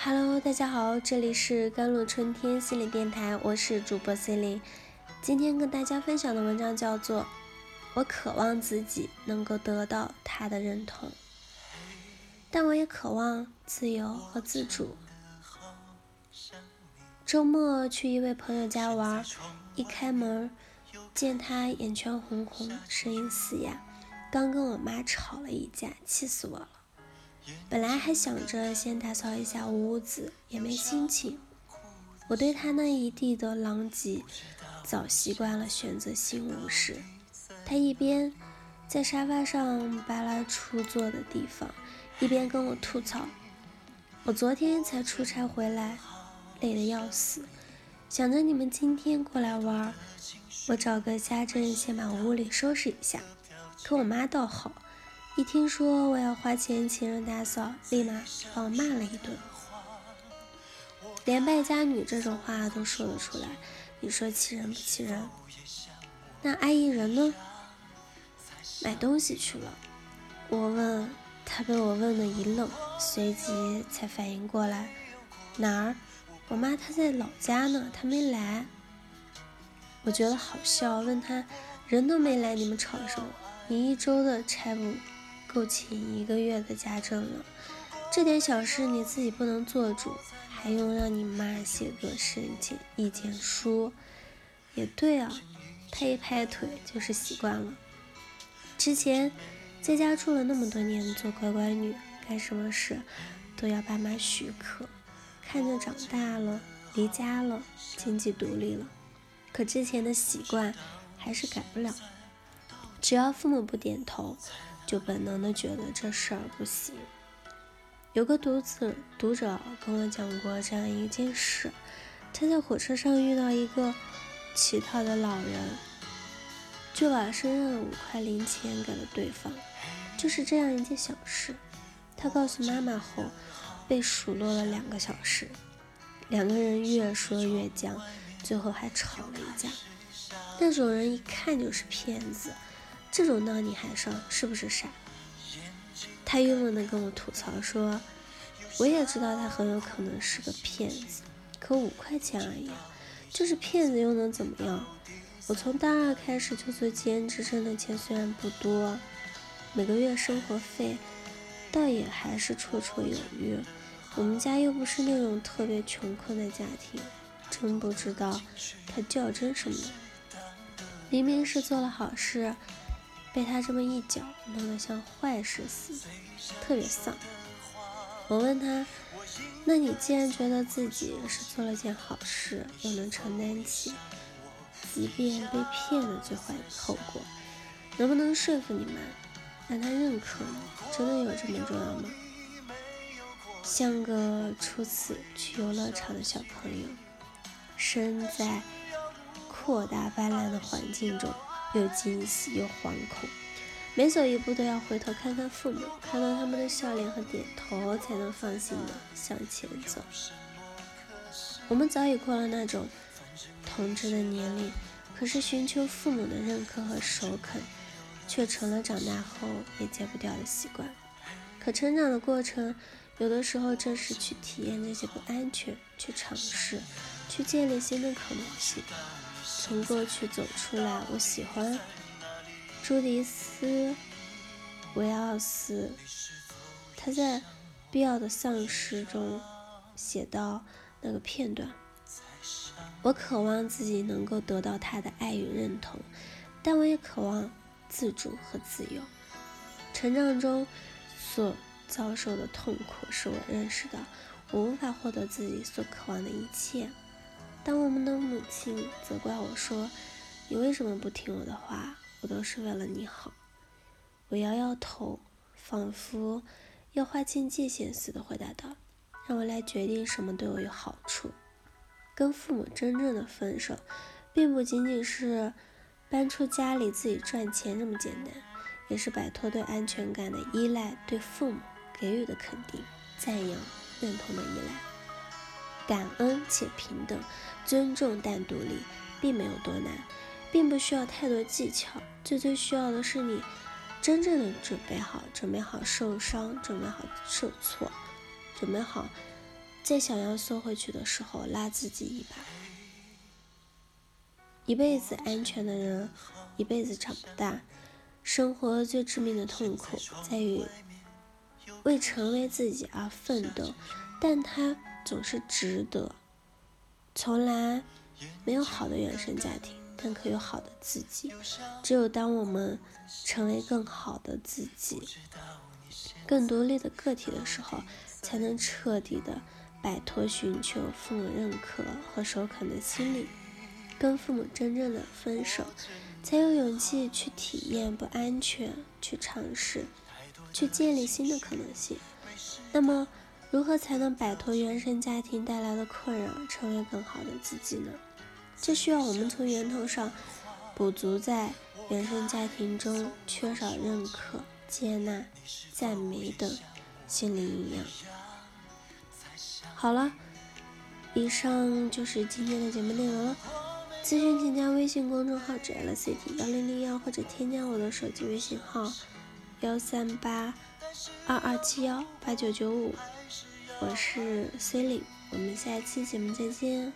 Hello，大家好，这里是甘露春天心理电台，我是主播 C 琳。今天跟大家分享的文章叫做《我渴望自己能够得到他的认同》，但我也渴望自由和自主。周末去一位朋友家玩，一开门见他眼圈红红，声音嘶哑，刚跟我妈吵了一架，气死我了。本来还想着先打扫一下屋子，也没心情。我对他那一地的狼藉，早习惯了选择性无视。他一边在沙发上扒拉出坐的地方，一边跟我吐槽：“我昨天才出差回来，累得要死。想着你们今天过来玩，我找个家政先把屋里收拾一下。可我妈倒好。”一听说我要花钱请人打扫，立马把我骂了一顿，连败家女这种话都说得出来，你说气人不气人？那阿姨人呢？买东西去了。我问他，被我问的一愣，随即才反应过来，哪儿？我妈她在老家呢，她没来。我觉得好笑，问他，人都没来，你们吵什么？你一周的差不？够请一个月的家政了，这点小事你自己不能做主，还用让你妈写个申请意见书？也对啊，拍一拍腿就是习惯了。之前在家住了那么多年，做乖乖女，干什么事都要爸妈许可，看着长大了，离家了，经济独立了，可之前的习惯还是改不了。只要父母不点头。就本能的觉得这事儿不行。有个读者读者跟我讲过这样一件事：他在火车上遇到一个乞讨的老人，就把身上的五块零钱给了对方。就是这样一件小事，他告诉妈妈后，被数落了两个小时。两个人越说越僵，最后还吵了一架。那种人一看就是骗子。这种闹你还上，是不是傻？他郁闷地跟我吐槽说：“我也知道他很有可能是个骗子，可五块钱而已，就是骗子又能怎么样？我从大二开始就做兼职，挣的钱虽然不多，每个月生活费倒也还是绰绰有余。我们家又不是那种特别穷困的家庭，真不知道他较真什么。明明是做了好事。”被他这么一搅，弄得像坏事似的，特别丧。我问他：“那你既然觉得自己是做了件好事，又能承担起即便被骗的最坏的后果，能不能说服你妈，让他认可你？真的有这么重要吗？”像个初次去游乐场的小朋友，身在扩大斑斓的环境中。又惊喜又惶恐，每走一步都要回头看看父母，看到他们的笑脸和点头，才能放心的向前走。我们早已过了那种童稚的年龄，可是寻求父母的认可和首肯，却成了长大后也戒不掉的习惯。可成长的过程，有的时候正是去体验这些不安全，去尝试，去建立新的可能性。从过去走出来，我喜欢朱迪斯·维奥斯，他在《必要的丧失》中写到那个片段：我渴望自己能够得到他的爱与认同，但我也渴望自主和自由。成长中所遭受的痛苦，使我认识到我无法获得自己所渴望的一切。当我们的母亲责怪我说：“你为什么不听我的话？我都是为了你好。”我摇摇头，仿佛要划清界限似的回答道：“让我来决定什么对我有好处。跟父母真正的分手，并不仅仅是搬出家里自己赚钱这么简单，也是摆脱对安全感的依赖，对父母给予的肯定、赞扬、认同的依赖。”感恩且平等，尊重但独立，并没有多难，并不需要太多技巧。最最需要的是你真正的准备好，准备好受伤，准备好受挫，准备好在想要缩回去的时候，拉自己一把。一辈子安全的人，一辈子长不大。生活最致命的痛苦在于为成为自己而奋斗，但它总是值得。从来没有好的原生家庭，但可有好的自己。只有当我们成为更好的自己、更独立的个体的时候，才能彻底的摆脱寻求父母认可和首肯的心理，跟父母真正的分手，才有勇气去体验不安全，去尝试，去建立新的可能性。那么。如何才能摆脱原生家庭带来的困扰，成为更好的自己呢？这需要我们从源头上补足在原生家庭中缺少认可、接纳、赞美等心理营养。好了，以上就是今天的节目内容了。咨询请加微信公众号 “jlcd 幺零零幺”或者添加我的手机微信号幺三八二二七幺八九九五。我是 C 琳，我们下期节目再见。